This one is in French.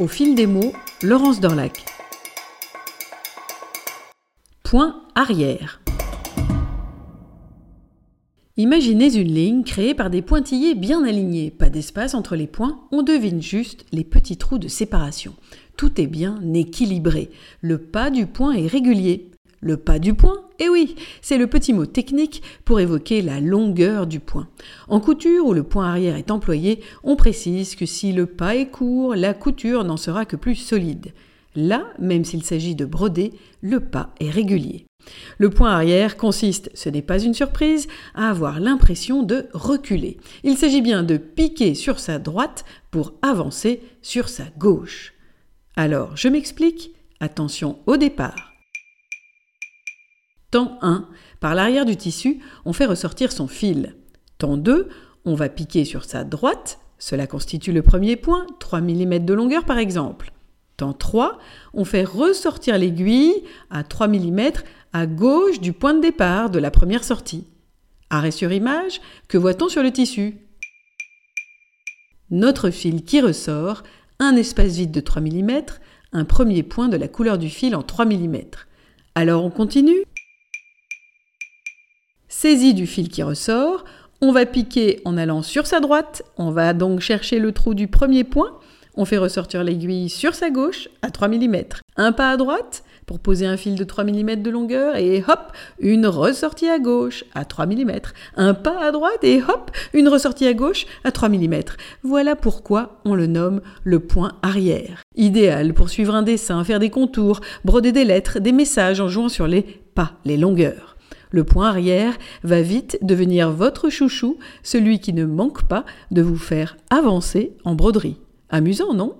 Au fil des mots, Laurence Dorlac. Point arrière. Imaginez une ligne créée par des pointillés bien alignés, pas d'espace entre les points, on devine juste les petits trous de séparation. Tout est bien équilibré. Le pas du point est régulier. Le pas du point Eh oui, c'est le petit mot technique pour évoquer la longueur du point. En couture, où le point arrière est employé, on précise que si le pas est court, la couture n'en sera que plus solide. Là, même s'il s'agit de broder, le pas est régulier. Le point arrière consiste, ce n'est pas une surprise, à avoir l'impression de reculer. Il s'agit bien de piquer sur sa droite pour avancer sur sa gauche. Alors, je m'explique. Attention au départ. Temps 1, par l'arrière du tissu, on fait ressortir son fil. Temps 2, on va piquer sur sa droite, cela constitue le premier point, 3 mm de longueur par exemple. Temps 3, on fait ressortir l'aiguille à 3 mm à gauche du point de départ de la première sortie. Arrêt sur image, que voit-on sur le tissu? Notre fil qui ressort, un espace vide de 3 mm, un premier point de la couleur du fil en 3 mm. Alors on continue? Saisie du fil qui ressort, on va piquer en allant sur sa droite, on va donc chercher le trou du premier point, on fait ressortir l'aiguille sur sa gauche à 3 mm. Un pas à droite pour poser un fil de 3 mm de longueur et hop, une ressortie à gauche à 3 mm. Un pas à droite et hop, une ressortie à gauche à 3 mm. Voilà pourquoi on le nomme le point arrière. Idéal pour suivre un dessin, faire des contours, broder des lettres, des messages en jouant sur les pas, les longueurs. Le point arrière va vite devenir votre chouchou, celui qui ne manque pas de vous faire avancer en broderie. Amusant, non?